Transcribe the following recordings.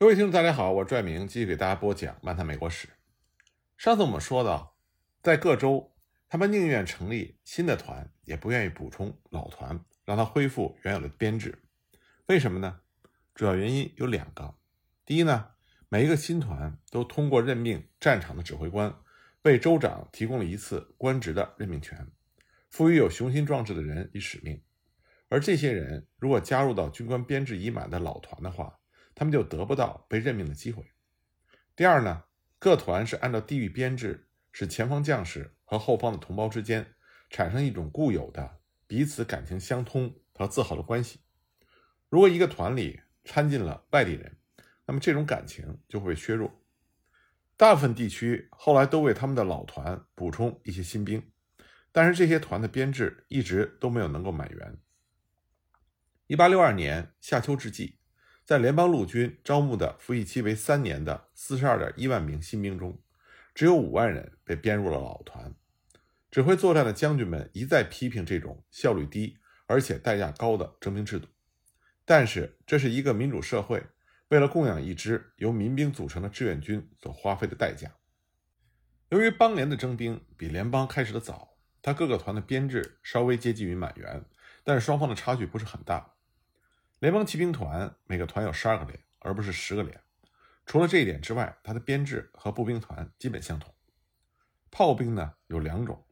各位听众，大家好，我是拽明，继续给大家播讲《漫谈美国史》。上次我们说到，在各州，他们宁愿成立新的团，也不愿意补充老团，让它恢复原有的编制。为什么呢？主要原因有两个。第一呢，每一个新团都通过任命战场的指挥官，为州长提供了一次官职的任命权，赋予有雄心壮志的人以使命。而这些人如果加入到军官编制已满的老团的话，他们就得不到被任命的机会。第二呢，各团是按照地域编制，使前方将士和后方的同胞之间产生一种固有的彼此感情相通和自豪的关系。如果一个团里掺进了外地人，那么这种感情就会被削弱。大部分地区后来都为他们的老团补充一些新兵，但是这些团的编制一直都没有能够满员。一八六二年夏秋之际。在联邦陆军招募的服役期为三年的四十二点一万名新兵中，只有五万人被编入了老团。指挥作战的将军们一再批评这种效率低而且代价高的征兵制度，但是这是一个民主社会为了供养一支由民兵组成的志愿军所花费的代价。由于邦联的征兵比联邦开始的早，他各个团的编制稍微接近于满员，但是双方的差距不是很大。联邦骑兵团每个团有十二个连，而不是十个连。除了这一点之外，它的编制和步兵团基本相同。炮兵呢有两种：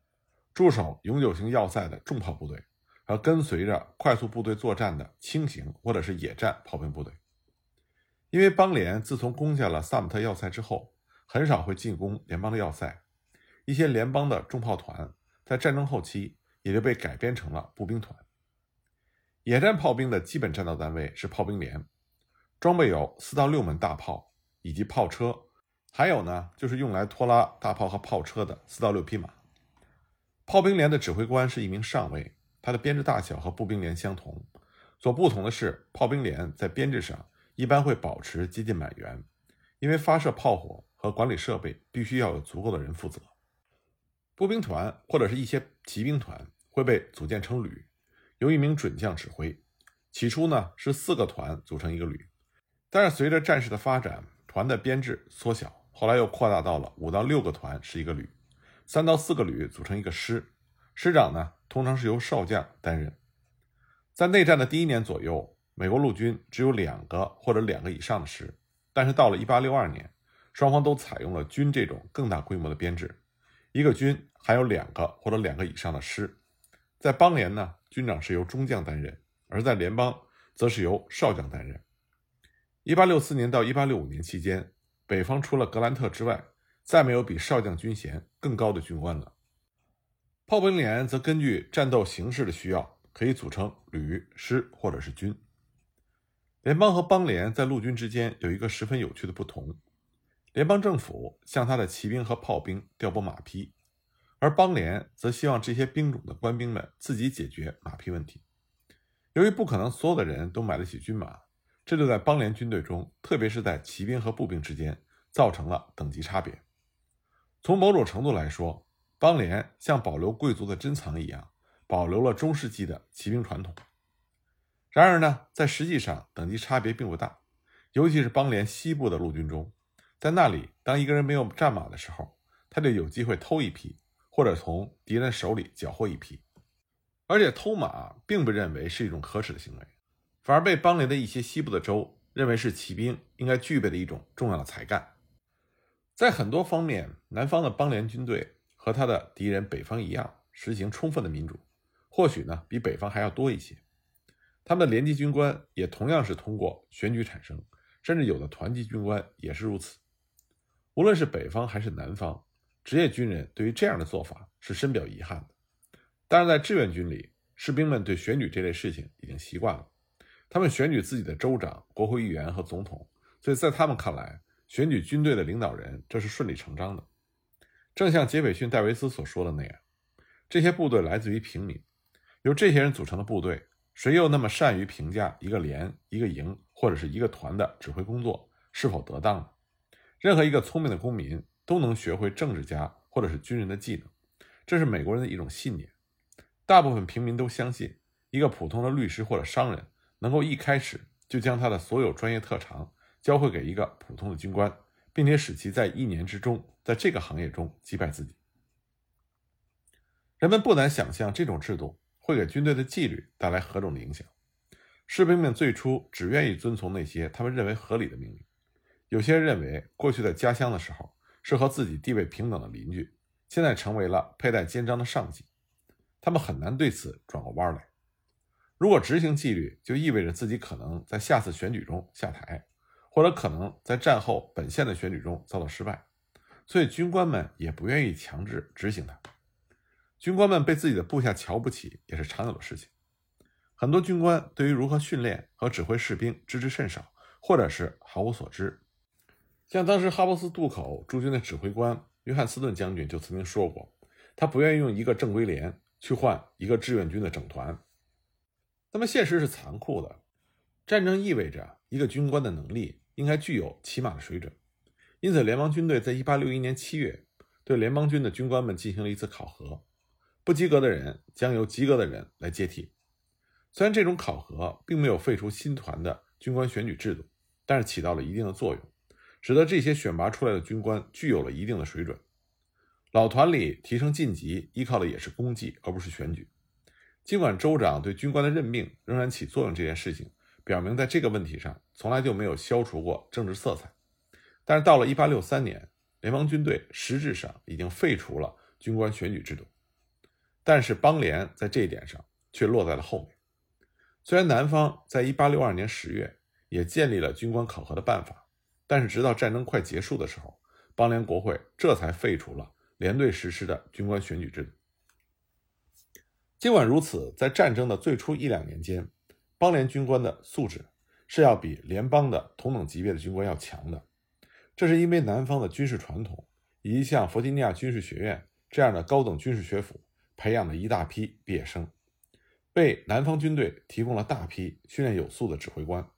驻守永久性要塞的重炮部队和跟随着快速部队作战的轻型或者是野战炮兵部队。因为邦联自从攻下了萨姆特要塞之后，很少会进攻联邦的要塞，一些联邦的重炮团在战争后期也就被改编成了步兵团。野战炮兵的基本战斗单位是炮兵连，装备有四到六门大炮以及炮车，还有呢就是用来拖拉大炮和炮车的四到六匹马。炮兵连的指挥官是一名上尉，他的编制大小和步兵连相同，所不同的是炮兵连在编制上一般会保持接近满员，因为发射炮火和管理设备必须要有足够的人负责。步兵团或者是一些骑兵团会被组建成旅。由一名准将指挥，起初呢是四个团组成一个旅，但是随着战事的发展，团的编制缩小，后来又扩大到了五到六个团是一个旅，三到四个旅组成一个师，师长呢通常是由少将担任。在内战的第一年左右，美国陆军只有两个或者两个以上的师，但是到了1862年，双方都采用了军这种更大规模的编制，一个军还有两个或者两个以上的师。在邦联呢，军长是由中将担任；而在联邦，则是由少将担任。一八六四年到一八六五年期间，北方除了格兰特之外，再没有比少将军衔更高的军官了。炮兵连则根据战斗形势的需要，可以组成旅、师或者是军。联邦和邦联在陆军之间有一个十分有趣的不同：联邦政府向他的骑兵和炮兵调拨马匹。而邦联则希望这些兵种的官兵们自己解决马匹问题。由于不可能所有的人都买得起军马，这就在邦联军队中，特别是在骑兵和步兵之间，造成了等级差别。从某种程度来说，邦联像保留贵族的珍藏一样，保留了中世纪的骑兵传统。然而呢，在实际上等级差别并不大，尤其是邦联西部的陆军中，在那里，当一个人没有战马的时候，他就有机会偷一匹。或者从敌人手里缴获一批，而且偷马并不认为是一种可耻的行为，反而被邦联的一些西部的州认为是骑兵应该具备的一种重要的才干。在很多方面，南方的邦联军队和他的敌人北方一样，实行充分的民主，或许呢比北方还要多一些。他们的联级军官也同样是通过选举产生，甚至有的团级军官也是如此。无论是北方还是南方。职业军人对于这样的做法是深表遗憾的，但是在志愿军里，士兵们对选举这类事情已经习惯了。他们选举自己的州长、国会议员和总统，所以在他们看来，选举军队的领导人这是顺理成章的。正像杰斐逊·戴维斯所说的那样，这些部队来自于平民，由这些人组成的部队，谁又那么善于评价一个连、一个营或者是一个团的指挥工作是否得当呢？任何一个聪明的公民。都能学会政治家或者是军人的技能，这是美国人的一种信念。大部分平民都相信，一个普通的律师或者商人能够一开始就将他的所有专业特长交会给一个普通的军官，并且使其在一年之中在这个行业中击败自己。人们不难想象，这种制度会给军队的纪律带来何种的影响。士兵们最初只愿意遵从那些他们认为合理的命令。有些人认为，过去在家乡的时候是和自己地位平等的邻居，现在成为了佩戴肩章的上级，他们很难对此转过弯来。如果执行纪律，就意味着自己可能在下次选举中下台，或者可能在战后本县的选举中遭到失败，所以军官们也不愿意强制执行它。军官们被自己的部下瞧不起也是常有的事情。很多军官对于如何训练和指挥士兵知之甚少，或者是毫无所知。像当时哈布斯渡口驻军的指挥官约翰斯顿将军就曾经说过，他不愿意用一个正规连去换一个志愿军的整团。那么现实是残酷的，战争意味着一个军官的能力应该具有起码的水准，因此联邦军队在1861年7月对联邦军的军官们进行了一次考核，不及格的人将由及格的人来接替。虽然这种考核并没有废除新团的军官选举制度，但是起到了一定的作用，使得这些选拔出来的军官具有了一定的水准。老团里提升晋级依靠的也是功绩，而不是选举。尽管州长对军官的任命仍然起作用，这件事情表明在这个问题上从来就没有消除过政治色彩。但是到了1863年，联邦军队实质上已经废除了军官选举制度，但是邦联在这一点上却落在了后面。虽然南方在1862年10月也建立了军官考核的办法，但是直到战争快结束的时候，邦联国会这才废除了连队实施的军官选举制度。尽管如此，在战争的最初一两年间，邦联军官的素质是要比联邦的同等级别的军官要强的。这是因为南方的军事传统以及像弗吉尼亚军事学院这样的高等军事学府培养了一大批毕业生，为南方军队提供了大批训练有素的指挥官。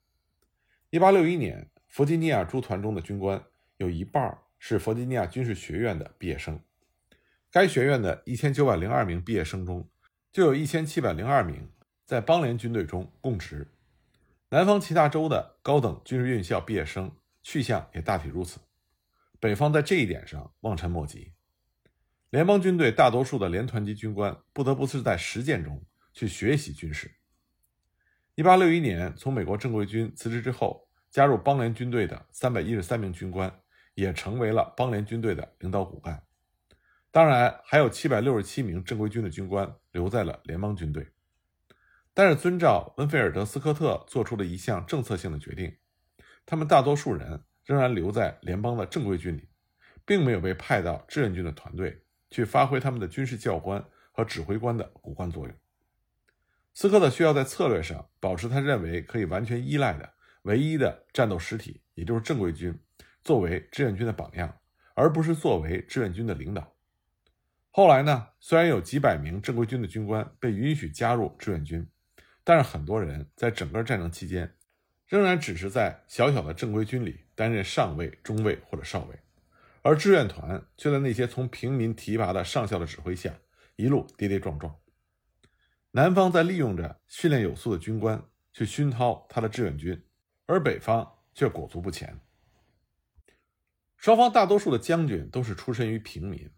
1861年，弗吉尼亚诸团中的军官有一半是弗吉尼亚军事学院的毕业生。该学院的一千九百零二名毕业生中，就有一千七百零二名在邦联军队中供职，南方其他州的高等军事院校毕业生去向也大体如此。北方在这一点上望尘莫及。联邦军队大多数的连团级军官不得不是在实践中去学习军事。一八六一年从美国正规军辞职之后，加入邦联军队的三百一十三名军官也成为了邦联军队的领导骨干。当然，还有七百六十七名正规军的军官留在了联邦军队，但是遵照温菲尔德斯科特做出的一项政策性的决定，他们大多数人仍然留在联邦的正规军里，并没有被派到志愿军的团队去发挥他们的军事教官和指挥官的骨干作用。斯科特需要在策略上保持他认为可以完全依赖的唯一的战斗实体，也就是正规军，作为志愿军的榜样，而不是作为志愿军的领导。后来呢？虽然有几百名正规军的军官被允许加入志愿军，但是很多人在整个战争期间，仍然只是在小小的正规军里担任上尉、中尉或者少尉，而志愿团却在那些从平民提拔的上校的指挥下，一路跌跌撞撞。南方在利用着训练有素的军官去熏陶他的志愿军，而北方却裹足不前。双方大多数的将军都是出身于平民。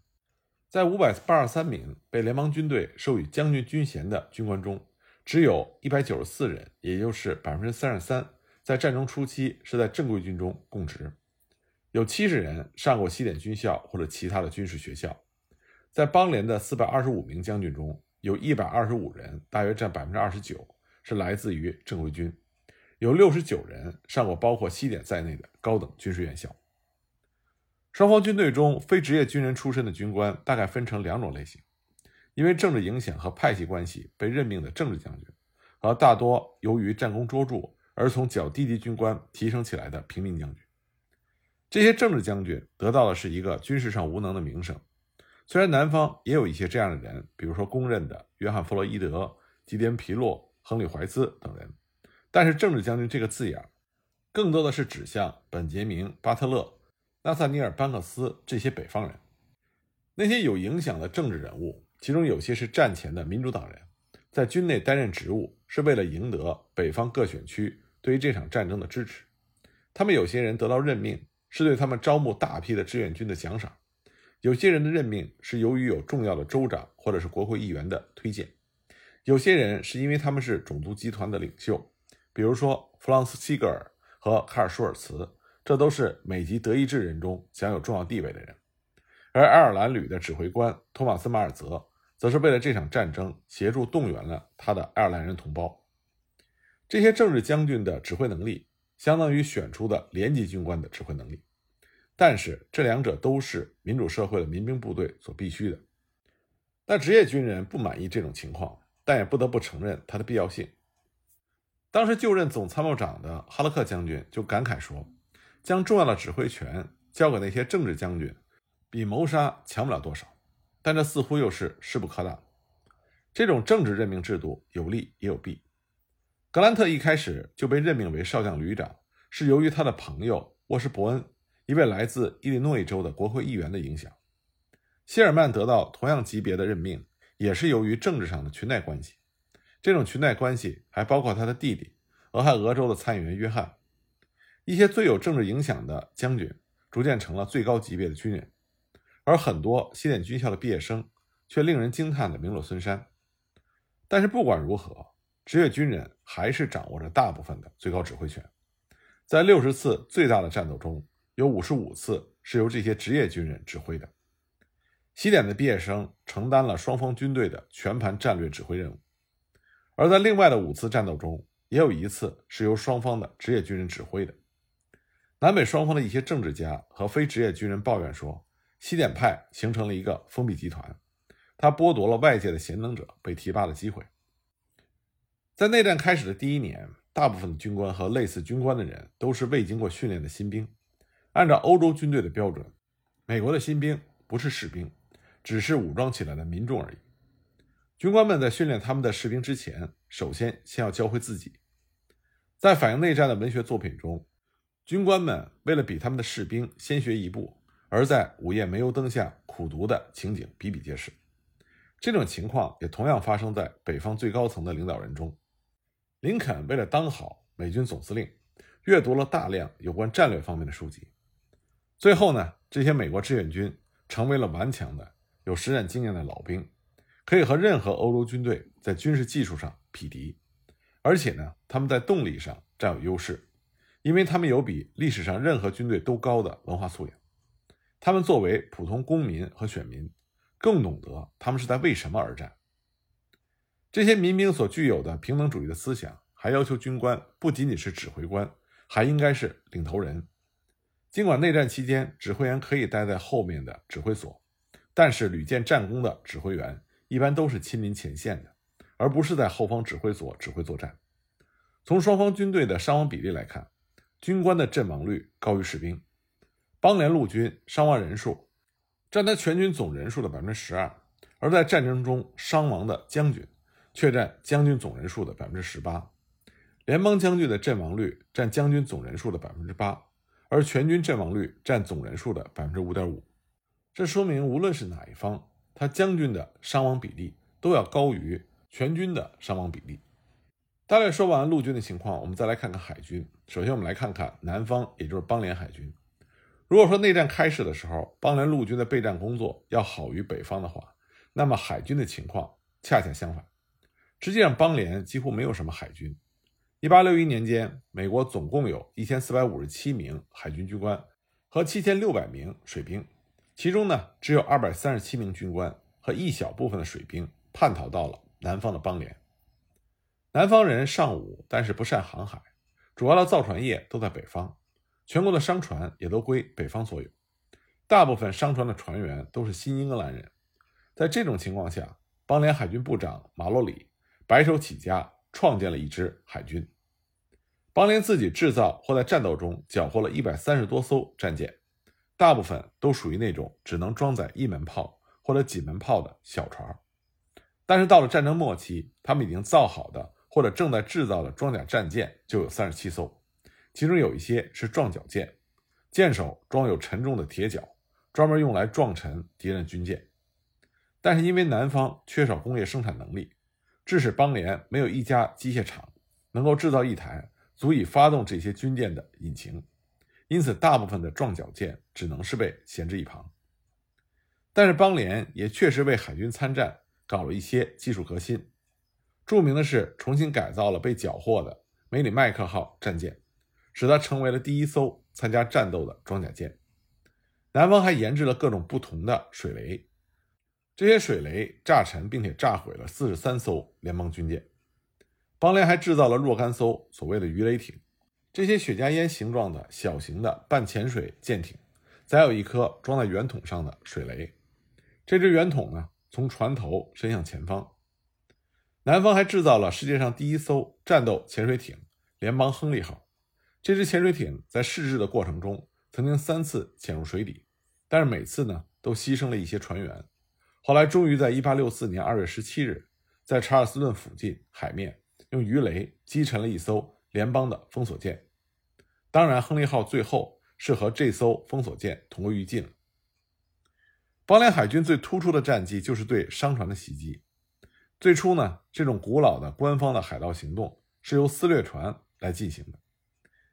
在五百八十三名被联邦军队授予将军军衔的军官中，只有一百九十四人，也就是百分之三十三，在战争初期是在正规军中供职。有七十人上过西点军校或者其他的军事学校。在邦联的四百二十五名将军中，有一百二十五人，大约占百分之二十九，是来自于正规军。有六十九人上过包括西点在内的高等军事院校。双方军队中非职业军人出身的军官大概分成两种类型：因为政治影响和派系关系被任命的政治将军，和大多由于战功卓著而从较低级军官提升起来的平民将军。这些政治将军得到的是一个军事上无能的名声。虽然南方也有一些这样的人，比如说公认的约翰·弗洛伊德、吉迪恩·皮洛、亨利·怀斯等人，但是“政治将军”这个字眼，更多的是指向本杰明·巴特勒。纳萨尼尔·班克斯这些北方人，那些有影响的政治人物，其中有些是战前的民主党人，在军内担任职务是为了赢得北方各选区对于这场战争的支持。他们有些人得到任命是对他们招募大批的志愿军的奖赏，有些人的任命是由于有重要的州长或者是国会议员的推荐，有些人是因为他们是种族集团的领袖，比如说弗朗斯·西格尔和卡尔·舒尔茨，这都是美籍德意志人中享有重要地位的人。而爱尔兰旅的指挥官托马斯·马尔泽，则是为了这场战争协助动员了他的爱尔兰人同胞。这些政治将军的指挥能力。相当于选出的连级军官的指挥能力，但是这两者都是民主社会的民兵部队所必须的。那职业军人不满意这种情况，但也不得不承认它的必要性。当时就任总参谋长的哈勒克将军就感慨说：“将重要的指挥权交给那些政治将军，比谋杀强不了多少。”但这似乎又是势不可挡。这种政治任命制度有利也有弊。格兰特一开始就被任命为少将旅长，是由于他的朋友沃什伯恩，一位来自伊利诺伊州的国会议员的影响。谢尔曼得到同样级别的任命，也是由于政治上的裙带关系。这种裙带关系还包括他的弟弟俄亥俄州的参议员约翰。一些最有政治影响的将军逐渐成了最高级别的军人，而很多西点军校的毕业生却令人惊叹的名落孙山。但是不管如何。职业军人还是掌握着大部分的最高指挥权，在六十次最大的战斗中，有五十五次是由这些职业军人指挥的。西点的毕业生承担了双方军队的全盘战略指挥任务，而在另外的五次战斗中，也有一次是由双方的职业军人指挥的。南北双方的一些政治家和非职业军人抱怨说，西点派形成了一个封闭集团，他剥夺了外界的贤能者被提拔的机会。在内战开始的第一年，大部分军官和类似军官的人都是未经过训练的新兵。按照欧洲军队的标准，美国的新兵不是士兵，只是武装起来的民众而已。军官们在训练他们的士兵之前，首先先要教会自己。在反映内战的文学作品中，军官们为了比他们的士兵先学一步，而在午夜煤油灯下苦读的情景比比皆是。这种情况也同样发生在北方最高层的领导人中。林肯为了当好美军总司令，阅读了大量有关战略方面的书籍。最后呢，这些美国志愿军成为了顽强的、有实战经验的老兵，可以和任何欧洲军队在军事技术上匹敌。而且呢，他们在动力上占有优势，因为他们有比历史上任何军队都高的文化素养。他们作为普通公民和选民，更懂得他们是在为什么而战。这些民兵所具有的平等主义的思想，还要求军官不仅仅是指挥官，还应该是领头人。尽管内战期间指挥员可以待在后面的指挥所，但是屡建战功的指挥员一般都是亲临前线的，而不是在后方指挥所指挥作战。从双方军队的伤亡比例来看，军官的阵亡率高于士兵。邦联陆军伤亡人数占他全军总人数的百分之十二，而在战争中伤亡的将军。却占将军总人数的百分之十八，联邦将军的阵亡率占将军总人数的百分之八，而全军阵亡率占总人数的百分之五点五。这说明，无论是哪一方，他将军的伤亡比例都要高于全军的伤亡比例。大概说完陆军的情况，我们再来看看海军。首先，我们来看看南方，也就是邦联海军。如果说内战开始的时候，邦联陆军的备战工作要好于北方的话，那么海军的情况恰恰相反。实际上，邦联几乎没有什么海军。1861年间，美国总共有一千四百五十七名海军军官和七千六百名水兵，其中呢，只有二百三十七名军官和一小部分的水兵叛逃到了南方的邦联。南方人尚武，但是不善航海，主要的造船业都在北方，全国的商船也都归北方所有，大部分商船的船员都是新英格兰人。在这种情况下，邦联海军部长马洛里。白手起家创建了一支海军，邦联自己制造或在战斗中缴获了一百三十多艘战舰，大部分都属于那种只能装载一门炮或者几门炮的小船。但是到了战争末期，他们已经造好的或者正在制造的装甲战舰就有三十七艘，其中有一些是撞角舰，舰首装有沉重的铁角，专门用来撞沉敌人军舰。但是因为南方缺少工业生产能力。致使邦联没有一家机械厂能够制造一台足以发动这些军舰的引擎。因此大部分的撞角舰只能是被闲置一旁。但是邦联也确实为海军参战搞了一些技术革新，著名的是重新改造了被缴获的梅里麦克号战舰，使它成为了第一艘参加战斗的装甲舰。南方还研制了各种不同的水雷，这些水雷炸沉并且炸毁了四十三艘联邦军舰。邦联还制造了若干艘所谓的鱼雷艇，这些雪茄烟形状的小型的半潜水舰艇，载有一颗装在圆筒上的水雷。这只圆筒呢，从船头伸向前方。南方还制造了世界上第一艘战斗潜水艇“联邦亨利号”。这支潜水艇在试制的过程中，曾经三次潜入水底，但是每次呢都牺牲了一些船员。后来终于在1864年2月17日，在查尔斯顿附近海面用鱼雷击沉了一艘联邦的封锁舰。当然，亨利号最后是和这艘封锁舰同归于尽了。邦联海军最突出的战绩就是对商船的袭击。最初呢，这种古老的官方的海盗行动是由私掠船来进行的。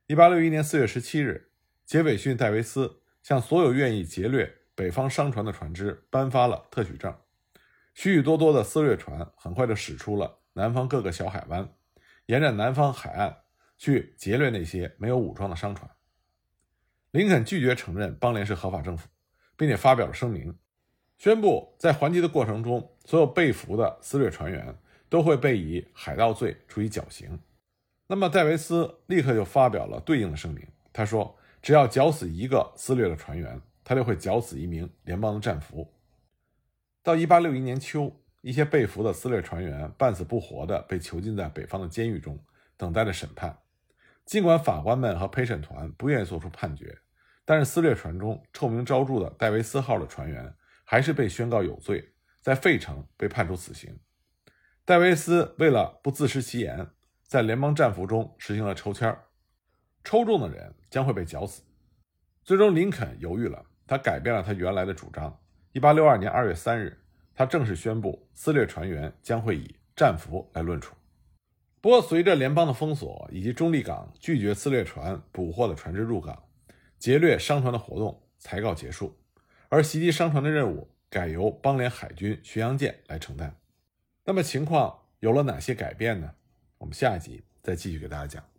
一八六一年四月十七日，杰斐逊·戴维斯向所有愿意劫掠北方商船的船只颁发了特许证，许许多多的私掠船很快就驶出了南方各个小海湾，沿着南方海岸去劫掠那些没有武装的商船。林肯拒绝承认邦联是合法政府。并且发表了声明，宣布在还击的过程中，所有被俘的私掠船员都会被以海盗罪处以绞刑。那么戴维斯立刻就发表了对应的声明，他说：“只要绞死一个私掠的船员，他就会绞死一名联邦的战俘。”到1861年秋，一些被俘的私掠船员半死不活地被囚禁在北方的监狱中，等待着审判。尽管法官们和陪审团不愿意做出判决。但是，撕裂船中臭名昭著的戴维斯号的船员还是被宣告有罪，在费城被判处死刑。戴维斯为了不自食其言，在联邦战俘中实行了抽签抽中的人将会被绞死。最终，林肯犹豫了，他改变了他原来的主张。1862年2月3日，他正式宣布撕裂船员将会以战俘来论处。不过，随着联邦的封锁以及中立港拒绝撕裂船捕获的船只入港。劫掠商船的活动才告结束，而袭击商船的任务改由邦联海军巡洋舰来承担。那么情况有了哪些改变呢？我们下一集再继续给大家讲。